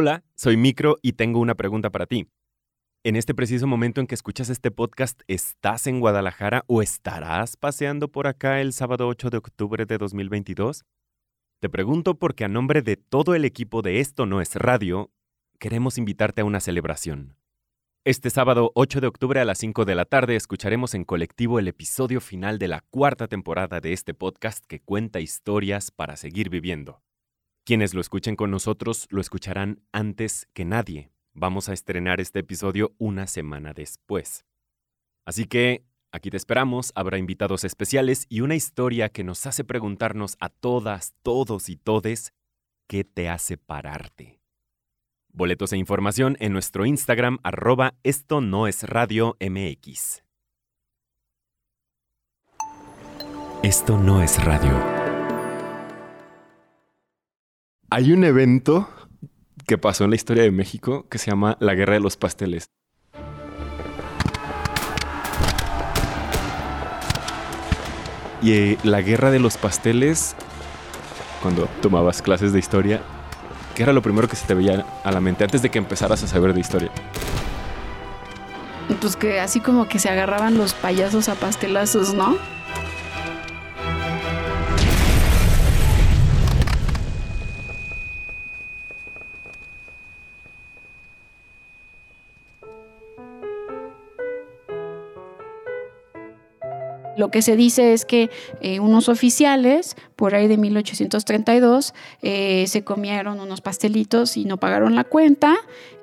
Hola, soy Micro y tengo una pregunta para ti. En este preciso momento en que escuchas este podcast, ¿estás en Guadalajara o estarás paseando por acá el sábado 8 de octubre de 2022? Te pregunto porque a nombre de todo el equipo de Esto No es Radio, queremos invitarte a una celebración. Este sábado 8 de octubre a las 5 de la tarde escucharemos en colectivo el episodio final de la cuarta temporada de este podcast que cuenta historias para seguir viviendo. Quienes lo escuchen con nosotros lo escucharán antes que nadie. Vamos a estrenar este episodio una semana después. Así que aquí te esperamos, habrá invitados especiales y una historia que nos hace preguntarnos a todas, todos y todes, ¿qué te hace pararte? Boletos e información en nuestro Instagram arroba esto no es radio MX. Esto no es radio. Hay un evento que pasó en la historia de México que se llama la Guerra de los Pasteles. Y eh, la Guerra de los Pasteles, cuando tomabas clases de historia, ¿qué era lo primero que se te veía a la mente antes de que empezaras a saber de historia? Pues que así como que se agarraban los payasos a pastelazos, ¿no? Lo que se dice es que eh, unos oficiales, por ahí de 1832, eh, se comieron unos pastelitos y no pagaron la cuenta.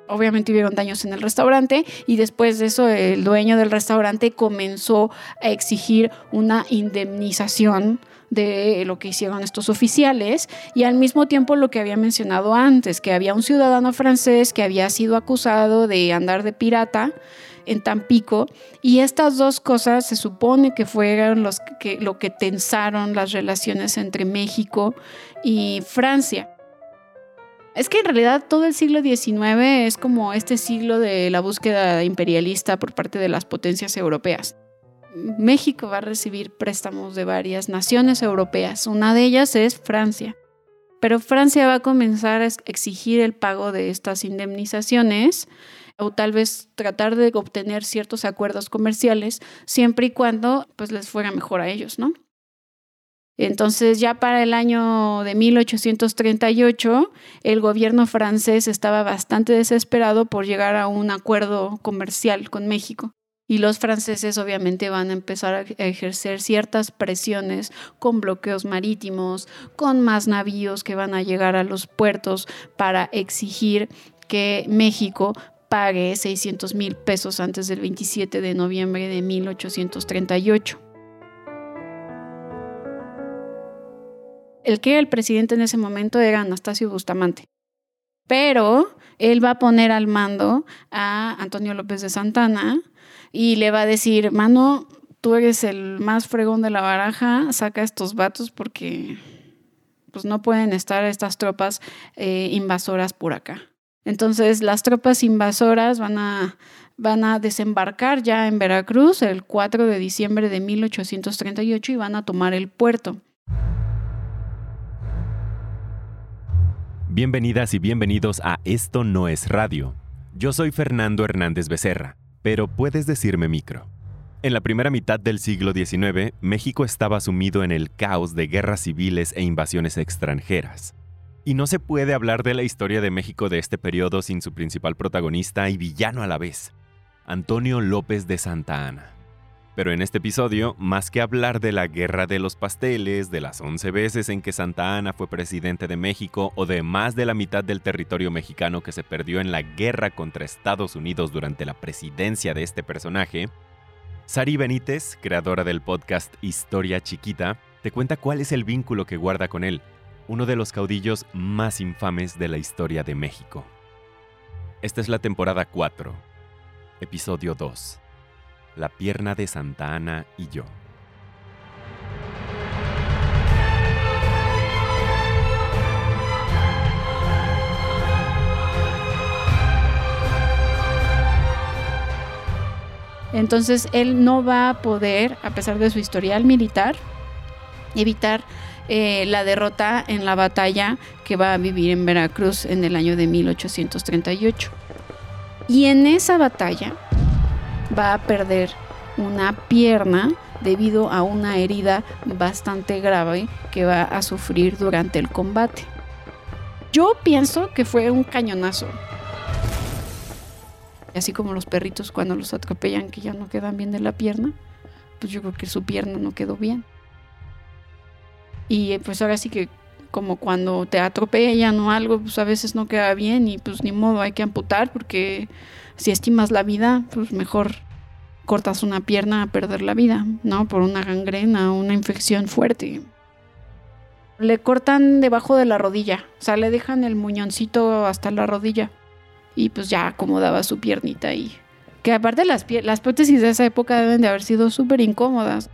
Obviamente hubieron daños en el restaurante y después de eso el dueño del restaurante comenzó a exigir una indemnización de lo que hicieron estos oficiales y al mismo tiempo lo que había mencionado antes, que había un ciudadano francés que había sido acusado de andar de pirata en Tampico y estas dos cosas se supone que fueron los que, lo que tensaron las relaciones entre México y Francia. Es que en realidad todo el siglo XIX es como este siglo de la búsqueda imperialista por parte de las potencias europeas. México va a recibir préstamos de varias naciones europeas. Una de ellas es Francia. Pero Francia va a comenzar a exigir el pago de estas indemnizaciones o tal vez tratar de obtener ciertos acuerdos comerciales siempre y cuando pues les fuera mejor a ellos, ¿no? Entonces ya para el año de 1838 el gobierno francés estaba bastante desesperado por llegar a un acuerdo comercial con México. Y los franceses obviamente van a empezar a ejercer ciertas presiones con bloqueos marítimos, con más navíos que van a llegar a los puertos para exigir que México pague 600 mil pesos antes del 27 de noviembre de 1838. El que era el presidente en ese momento era Anastasio Bustamante. Pero él va a poner al mando a Antonio López de Santana y le va a decir, mano, tú eres el más fregón de la baraja, saca estos vatos porque pues no pueden estar estas tropas eh, invasoras por acá. Entonces las tropas invasoras van a, van a desembarcar ya en Veracruz el 4 de diciembre de 1838 y van a tomar el puerto. Bienvenidas y bienvenidos a Esto no es radio. Yo soy Fernando Hernández Becerra, pero puedes decirme micro. En la primera mitad del siglo XIX, México estaba sumido en el caos de guerras civiles e invasiones extranjeras. Y no se puede hablar de la historia de México de este periodo sin su principal protagonista y villano a la vez, Antonio López de Santa Ana. Pero en este episodio, más que hablar de la guerra de los pasteles, de las 11 veces en que Santa Ana fue presidente de México o de más de la mitad del territorio mexicano que se perdió en la guerra contra Estados Unidos durante la presidencia de este personaje, Sari Benítez, creadora del podcast Historia Chiquita, te cuenta cuál es el vínculo que guarda con él uno de los caudillos más infames de la historia de México. Esta es la temporada 4, episodio 2, La pierna de Santa Ana y yo. Entonces él no va a poder, a pesar de su historial militar, evitar eh, la derrota en la batalla que va a vivir en Veracruz en el año de 1838. Y en esa batalla va a perder una pierna debido a una herida bastante grave que va a sufrir durante el combate. Yo pienso que fue un cañonazo. Así como los perritos cuando los atropellan que ya no quedan bien de la pierna, pues yo creo que su pierna no quedó bien. Y pues ahora sí que como cuando te atropellan o algo, pues a veces no queda bien y pues ni modo, hay que amputar porque si estimas la vida, pues mejor cortas una pierna a perder la vida, ¿no? Por una gangrena una infección fuerte. Le cortan debajo de la rodilla, o sea, le dejan el muñoncito hasta la rodilla y pues ya acomodaba su piernita ahí. Que aparte las, las prótesis de esa época deben de haber sido súper incómodas.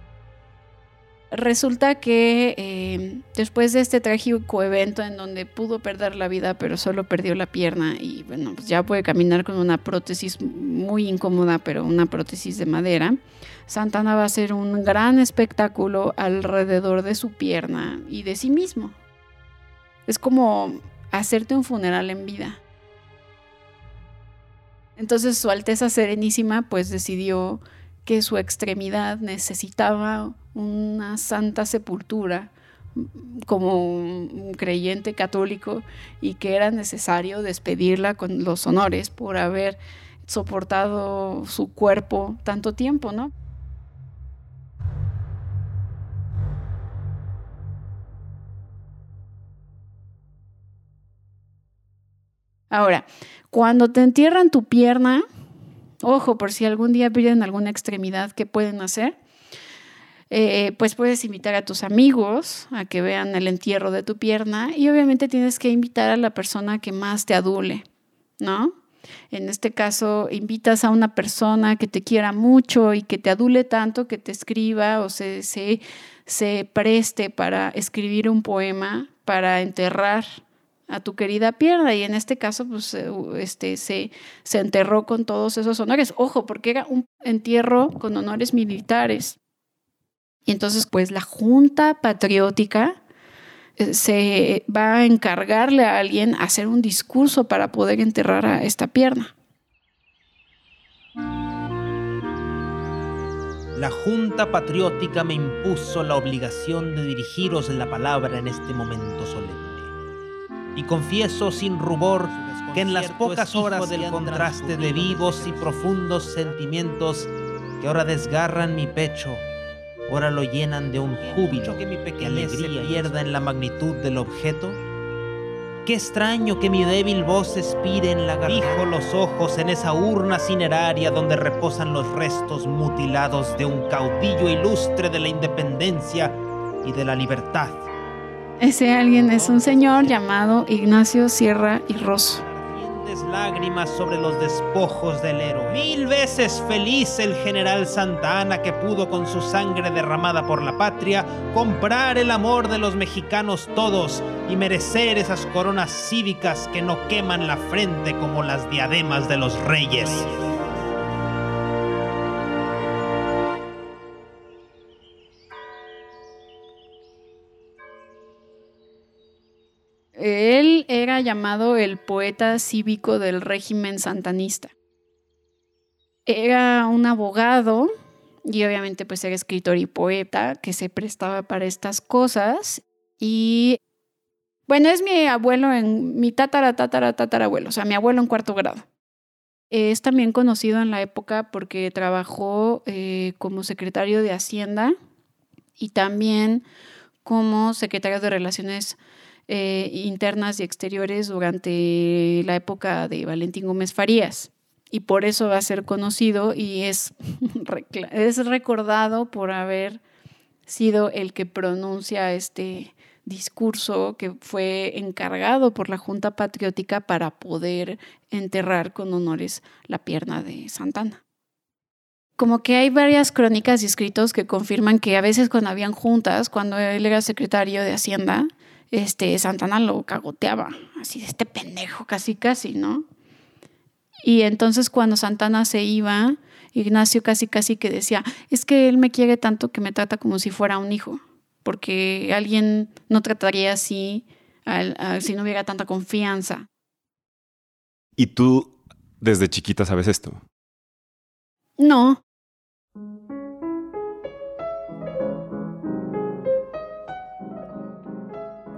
Resulta que eh, después de este trágico evento en donde pudo perder la vida, pero solo perdió la pierna y bueno, pues ya puede caminar con una prótesis muy incómoda, pero una prótesis de madera, Santana va a hacer un gran espectáculo alrededor de su pierna y de sí mismo. Es como hacerte un funeral en vida. Entonces Su Alteza Serenísima pues decidió que su extremidad necesitaba una santa sepultura como un creyente católico y que era necesario despedirla con los honores por haber soportado su cuerpo tanto tiempo, ¿no? Ahora, cuando te entierran tu pierna, ojo, por si algún día pierden alguna extremidad, ¿qué pueden hacer? Eh, pues puedes invitar a tus amigos a que vean el entierro de tu pierna y obviamente tienes que invitar a la persona que más te adule, ¿no? En este caso, invitas a una persona que te quiera mucho y que te adule tanto que te escriba o se, se preste para escribir un poema para enterrar a tu querida pierna. Y en este caso, pues eh, este, se, se enterró con todos esos honores. Ojo, porque era un entierro con honores militares. Y entonces, pues la Junta Patriótica eh, se va a encargarle a alguien hacer un discurso para poder enterrar a esta pierna. La Junta Patriótica me impuso la obligación de dirigiros la palabra en este momento solemne. Y confieso sin rubor que en las pocas horas del contraste de vivos y profundos sentimientos que ahora desgarran mi pecho, ahora lo llenan de un júbilo que mi pequeña alegría pierda en la magnitud del objeto? Qué extraño que mi débil voz expire en la garganta. Fijo los ojos en esa urna cineraria donde reposan los restos mutilados de un caudillo ilustre de la independencia y de la libertad. Ese alguien es un señor llamado Ignacio Sierra y Rosso lágrimas sobre los despojos del héroe. Mil veces feliz el general Santa Ana que pudo con su sangre derramada por la patria comprar el amor de los mexicanos todos y merecer esas coronas cívicas que no queman la frente como las diademas de los reyes. Él era llamado el poeta cívico del régimen santanista. Era un abogado y obviamente pues era escritor y poeta que se prestaba para estas cosas y bueno, es mi abuelo en mi tatara tatara tatarabuelo, o sea, mi abuelo en cuarto grado. Es también conocido en la época porque trabajó eh, como secretario de Hacienda y también como secretario de Relaciones eh, internas y exteriores durante la época de Valentín Gómez Farías. Y por eso va a ser conocido y es, es recordado por haber sido el que pronuncia este discurso que fue encargado por la Junta Patriótica para poder enterrar con honores la pierna de Santana como que hay varias crónicas y escritos que confirman que a veces cuando habían juntas, cuando él era secretario de Hacienda, este, Santana lo cagoteaba, así de este pendejo, casi, casi, ¿no? Y entonces cuando Santana se iba, Ignacio casi, casi que decía, es que él me quiere tanto que me trata como si fuera un hijo. porque alguien no trataría así si no hubiera tanta confianza. ¿Y tú desde chiquita sabes esto? No.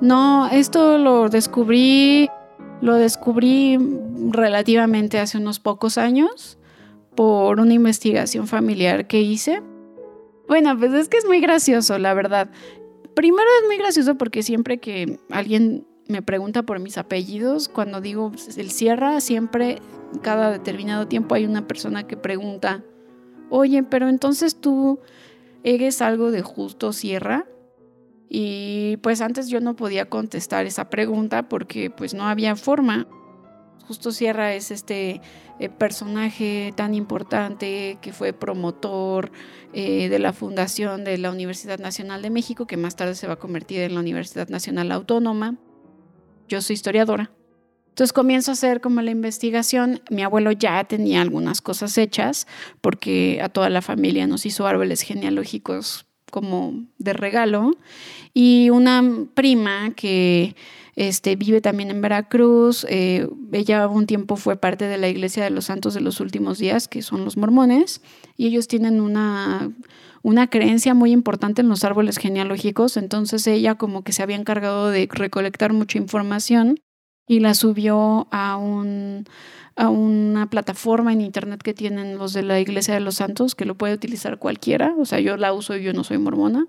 No, esto lo descubrí, lo descubrí relativamente hace unos pocos años por una investigación familiar que hice. Bueno, pues es que es muy gracioso, la verdad. Primero es muy gracioso porque siempre que alguien me pregunta por mis apellidos, cuando digo el Sierra, siempre cada determinado tiempo hay una persona que pregunta, oye, pero entonces tú eres algo de Justo Sierra. Y pues antes yo no podía contestar esa pregunta porque pues no había forma. Justo Sierra es este eh, personaje tan importante que fue promotor eh, de la fundación de la Universidad Nacional de México, que más tarde se va a convertir en la Universidad Nacional Autónoma. Yo soy historiadora. Entonces comienzo a hacer como la investigación. Mi abuelo ya tenía algunas cosas hechas porque a toda la familia nos hizo árboles genealógicos como de regalo. Y una prima que este, vive también en Veracruz. Eh, ella un tiempo fue parte de la Iglesia de los Santos de los Últimos Días, que son los mormones, y ellos tienen una, una creencia muy importante en los árboles genealógicos. Entonces ella como que se había encargado de recolectar mucha información y la subió a un a una plataforma en internet que tienen los de la Iglesia de los Santos, que lo puede utilizar cualquiera, o sea, yo la uso y yo no soy mormona,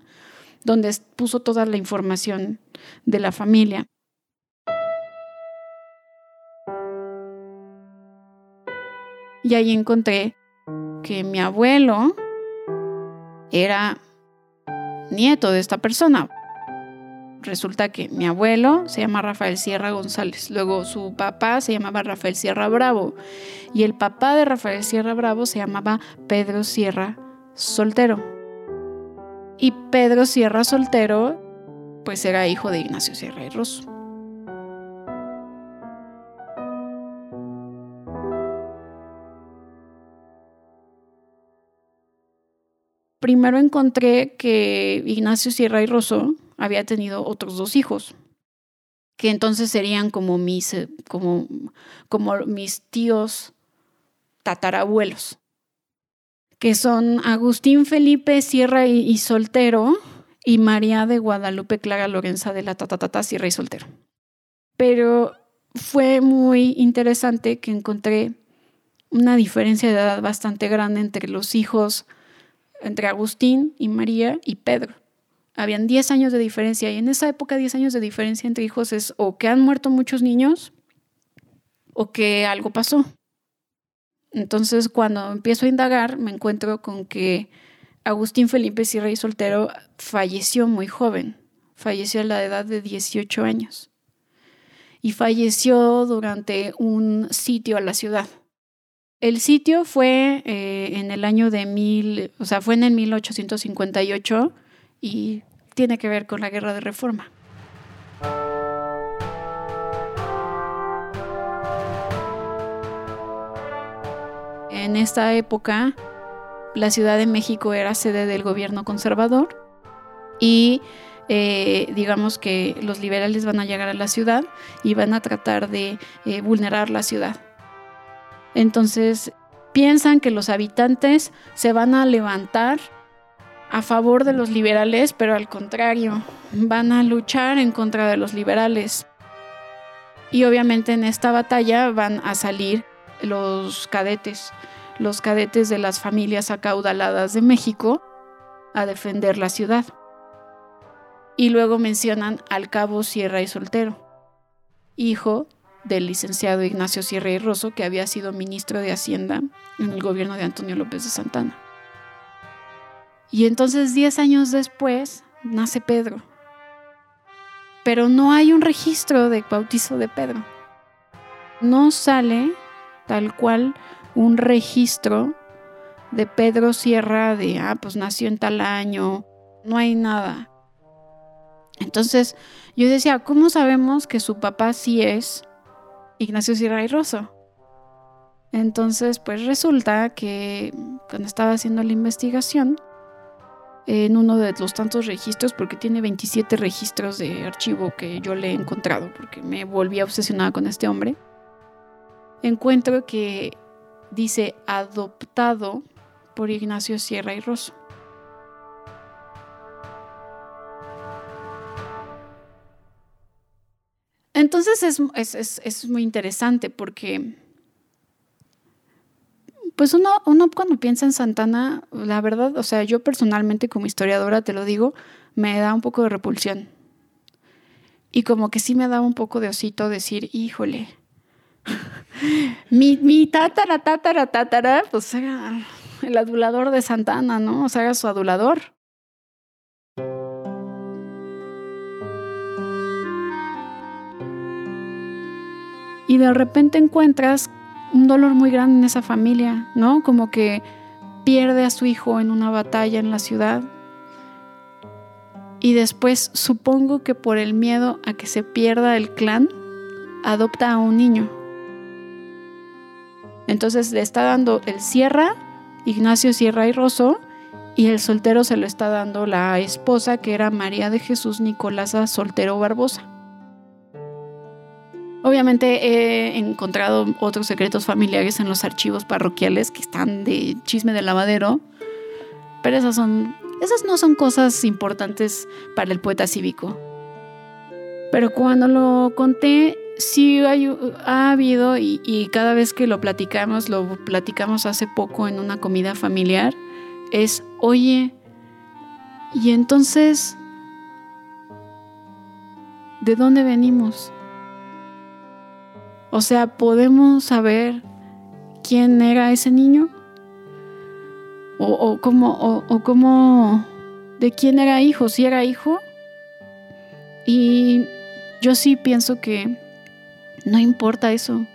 donde puso toda la información de la familia. Y ahí encontré que mi abuelo era nieto de esta persona resulta que mi abuelo se llama Rafael Sierra González, luego su papá se llamaba Rafael Sierra Bravo y el papá de Rafael Sierra Bravo se llamaba Pedro Sierra Soltero. Y Pedro Sierra Soltero pues era hijo de Ignacio Sierra y Rosso. Primero encontré que Ignacio Sierra y Rosso había tenido otros dos hijos, que entonces serían como mis, eh, como, como mis tíos tatarabuelos, que son Agustín Felipe Sierra y, Soltero y María de Guadalupe Clara Lorenza de la Tatatata Sierra y Soltero. Pero fue muy interesante que encontré una diferencia de edad bastante grande entre los hijos, entre Agustín y María y Pedro. Habían 10 años de diferencia y en esa época 10 años de diferencia entre hijos es o que han muerto muchos niños o que algo pasó. Entonces cuando empiezo a indagar me encuentro con que Agustín Felipe Sierra y Soltero falleció muy joven, falleció a la edad de 18 años y falleció durante un sitio a la ciudad. El sitio fue eh, en el año de mil, o sea, fue en el 1858 y tiene que ver con la guerra de reforma. En esta época, la Ciudad de México era sede del gobierno conservador y eh, digamos que los liberales van a llegar a la ciudad y van a tratar de eh, vulnerar la ciudad. Entonces, piensan que los habitantes se van a levantar a favor de los liberales, pero al contrario, van a luchar en contra de los liberales. Y obviamente en esta batalla van a salir los cadetes, los cadetes de las familias acaudaladas de México a defender la ciudad. Y luego mencionan al cabo Sierra y Soltero, hijo del licenciado Ignacio Sierra y Rosso, que había sido ministro de Hacienda en el gobierno de Antonio López de Santana. Y entonces 10 años después nace Pedro. Pero no hay un registro de bautizo de Pedro. No sale tal cual un registro de Pedro Sierra de, ah, pues nació en tal año. No hay nada. Entonces yo decía, ¿cómo sabemos que su papá sí es Ignacio Sierra y Rosso? Entonces, pues resulta que cuando estaba haciendo la investigación, en uno de los tantos registros, porque tiene 27 registros de archivo que yo le he encontrado, porque me volví obsesionada con este hombre, encuentro que dice adoptado por Ignacio Sierra y Rosso. Entonces es, muy interesante porque, pues uno, uno cuando piensa en Santana, la verdad, o sea, yo personalmente como historiadora te lo digo, me da un poco de repulsión. Y como que sí me da un poco de osito decir, híjole, mi, tátara, tátara, tátara, pues era el adulador de Santana, ¿no? O sea, su adulador. y de repente encuentras un dolor muy grande en esa familia, ¿no? Como que pierde a su hijo en una batalla en la ciudad. Y después, supongo que por el miedo a que se pierda el clan, adopta a un niño. Entonces le está dando el Sierra, Ignacio Sierra y Rosso, y el soltero se lo está dando la esposa, que era María de Jesús Nicolasa Soltero Barbosa. Obviamente he encontrado otros secretos familiares en los archivos parroquiales que están de chisme de lavadero, pero esas son esas no son cosas importantes para el poeta cívico. Pero cuando lo conté, sí ha habido, y, y, cada vez que lo platicamos, lo platicamos hace poco en una comida familiar, es, oye, y entonces, ¿de dónde venimos? O sea, ¿podemos saber quién era ese niño? O, cómo, o, cómo, de quién era hijo, si era hijo. Y yo sí pienso que no importa eso.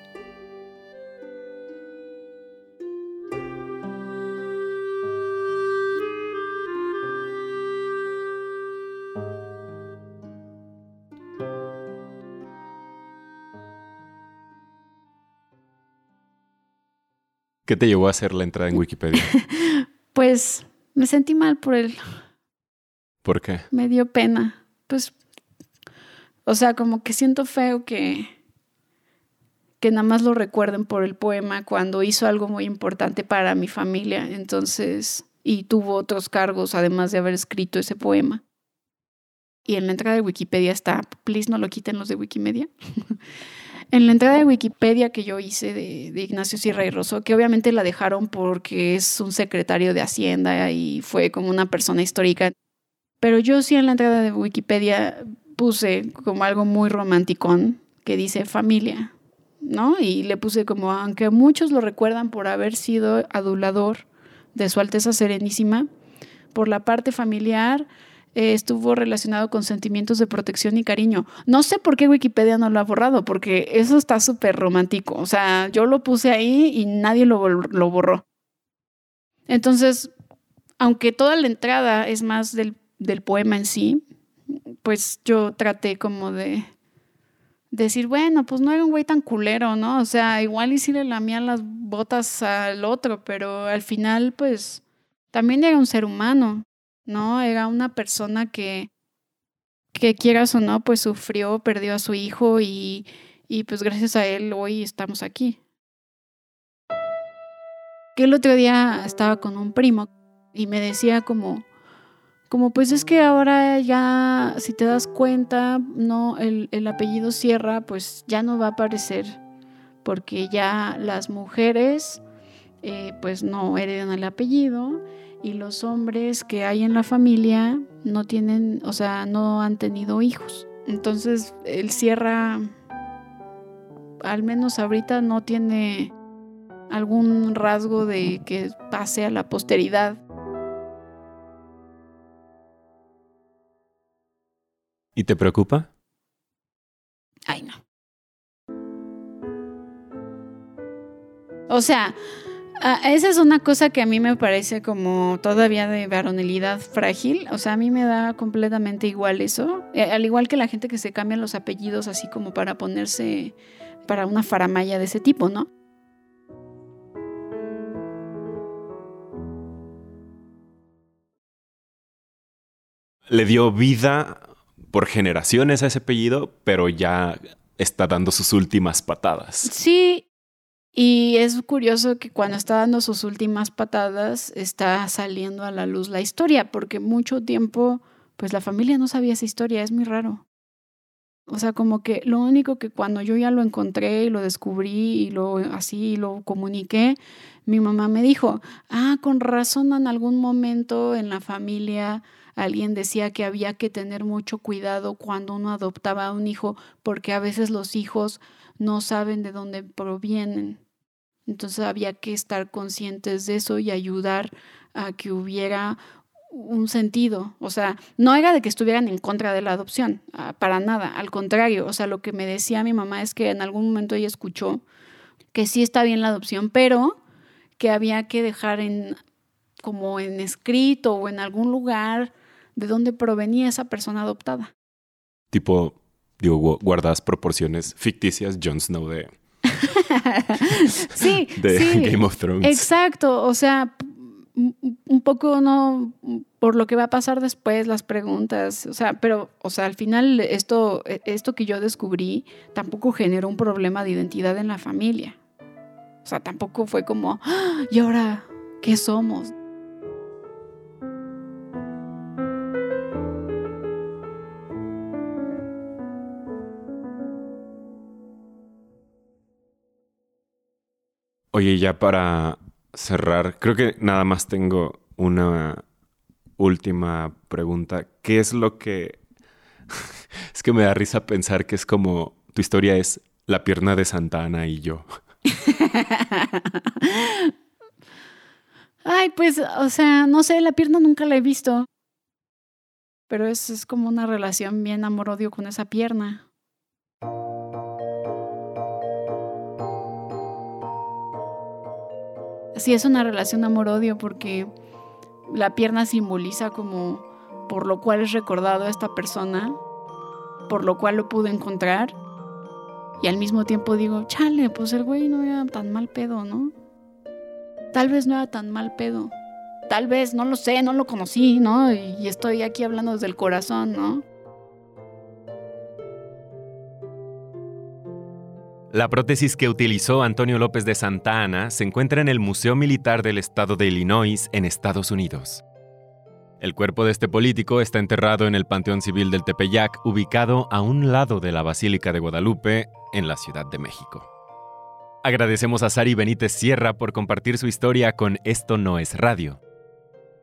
¿Qué te llevó a hacer la entrada en Wikipedia? pues me sentí mal por él. ¿Por qué? Me dio pena. Pues, o sea, como que siento feo que, que nada más lo recuerden por el poema cuando hizo algo muy importante para mi familia. Entonces, y tuvo otros cargos además de haber escrito ese poema. Y en la entrada de Wikipedia está, please no lo quiten los de Wikimedia. En la entrada de Wikipedia que yo hice de, Ignacio Sierra y Rosso, que obviamente la dejaron porque es un secretario de Hacienda y fue como una persona histórica, pero yo sí en la entrada de Wikipedia puse como algo muy romanticón que dice familia, ¿no? Y le puse como, aunque muchos lo recuerdan por haber sido adulador de Su Alteza Serenísima, por la parte familiar, eh, estuvo relacionado con sentimientos de protección y cariño. No sé por qué Wikipedia no lo ha borrado, porque eso está súper romántico. O sea, yo lo puse ahí y nadie lo, lo borró. Entonces, aunque toda la entrada es más del, del poema en sí, pues yo traté como de decir, bueno, pues no era un güey tan culero, ¿no? O sea, igual y si le lamían las botas al otro, pero al final, pues, también era un ser humano. ¿No? Era una persona que, que quieras o no, pues sufrió, perdió a su hijo y, y pues gracias a él hoy estamos aquí. Que el otro día estaba con un primo y me decía como, como pues es que ahora ya, si te das cuenta, no, el, el apellido Sierra pues ya no va a aparecer porque ya las mujeres eh, pues no heredan el apellido y los hombres que hay en la familia no tienen, o sea, no han tenido hijos. Entonces, el Sierra, al menos ahorita, no tiene algún rasgo de que pase a la posteridad. ¿Y te preocupa? Ay, no. O sea, Ah, esa es una cosa que a mí me parece como todavía de varonilidad frágil. O sea, a mí me da completamente igual eso. Eh, al igual que la gente que se cambian los apellidos así como para ponerse para una faramaya de ese tipo, ¿no? le dio vida por generaciones a ese apellido, pero ya está dando sus últimas patadas. Sí, y es curioso que cuando está dando sus últimas patadas está saliendo a la luz la historia, porque mucho tiempo, pues la familia no sabía esa historia, es muy raro. O sea, como que lo único que cuando yo ya lo encontré y lo descubrí y lo así lo comuniqué, mi mamá me dijo, ah, con razón en algún momento en la familia alguien decía que había que tener mucho cuidado cuando uno adoptaba a un hijo, porque a veces los hijos no saben de dónde provienen. Entonces había que estar conscientes de eso y ayudar a que hubiera un sentido. O sea, no era de que estuvieran en contra de la adopción, ah, para nada. Al contrario, o sea, lo que me decía mi mamá es que en algún momento ella escuchó que sí está bien la adopción, pero que había que dejar en como en escrito o en algún lugar de dónde provenía esa persona adoptada. Tipo, digo, guardas proporciones ficticias Jon Snow de... sí, de Game of Thrones. Exacto, o sea, un poco no por lo que va a pasar después, las preguntas, o sea, pero, o sea, al final esto, e, esto que yo descubrí tampoco generó un problema de identidad en la familia. O sea, tampoco fue como, ¡Ah! ¿y ahora qué somos? Oye, ya para cerrar, creo que nada más tengo una última pregunta. ¿Qué es lo que... es que me da risa pensar que es como tu historia es la pierna de Santa Ana y yo. Ay, pues, o sea, no sé, la pierna nunca la he visto. Pero es, es como una relación bien amor-odio con esa pierna. Sí es una relación amor-odio porque la pierna simboliza como por lo cual es recordado a esta persona, por lo cual lo pude encontrar. Y al mismo tiempo digo, chale, pues el güey no era tan mal pedo, ¿no? Tal vez no era tan mal pedo. Tal vez, no lo sé, no lo conocí, ¿no? Y estoy aquí hablando desde el corazón, ¿no? La prótesis que utilizó Antonio López de Santa Ana se encuentra en el Museo Militar del Estado de Illinois, en Estados Unidos. El cuerpo de este político está enterrado en el Panteón Civil del Tepeyac, ubicado a un lado de la Basílica de Guadalupe, en la Ciudad de México. Agradecemos a Sari Benítez Sierra por compartir su historia con Esto No es Radio.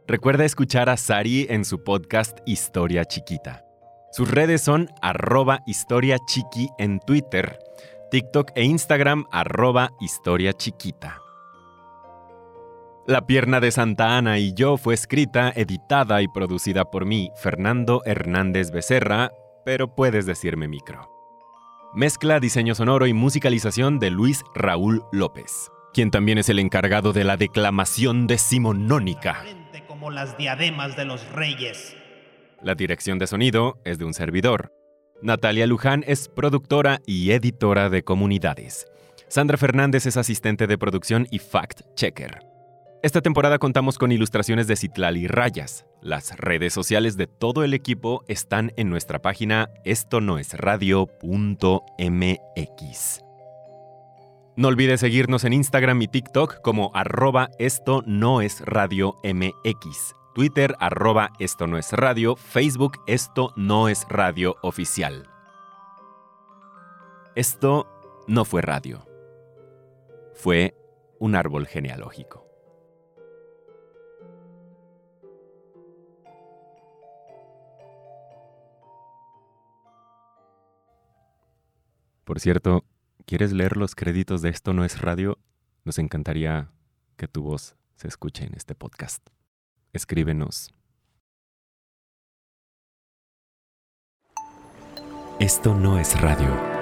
Recuerda escuchar a Sari en su podcast Historia Chiquita. Sus redes son arroba historia chiqui en Twitter TikTok e Instagram arroba historia chiquita. La pierna de Santa Ana y yo fue escrita, editada y producida por mí, Fernando Hernández Becerra, pero puedes decirme micro. Mezcla, diseño sonoro y musicalización de Luis Raúl López, quien también es el encargado de la declamación decimonónica. Como las diademas de los reyes. La dirección de sonido es de un servidor, Natalia Luján es productora y editora de comunidades. Sandra Fernández es asistente de producción y fact-checker. Esta temporada contamos con ilustraciones de Citlali Rayas. Las redes sociales de todo el equipo están en nuestra página esto no es radio.mx. No olvides seguirnos en Instagram y TikTok como arroba esto no es radio MX. Twitter arroba esto no es radio, Facebook esto no es radio oficial. Esto no fue radio, fue un árbol genealógico. Por cierto, ¿quieres leer los créditos de Esto no es radio? Nos encantaría que tu voz se escuche en este podcast escríbenos. Esto no es radio.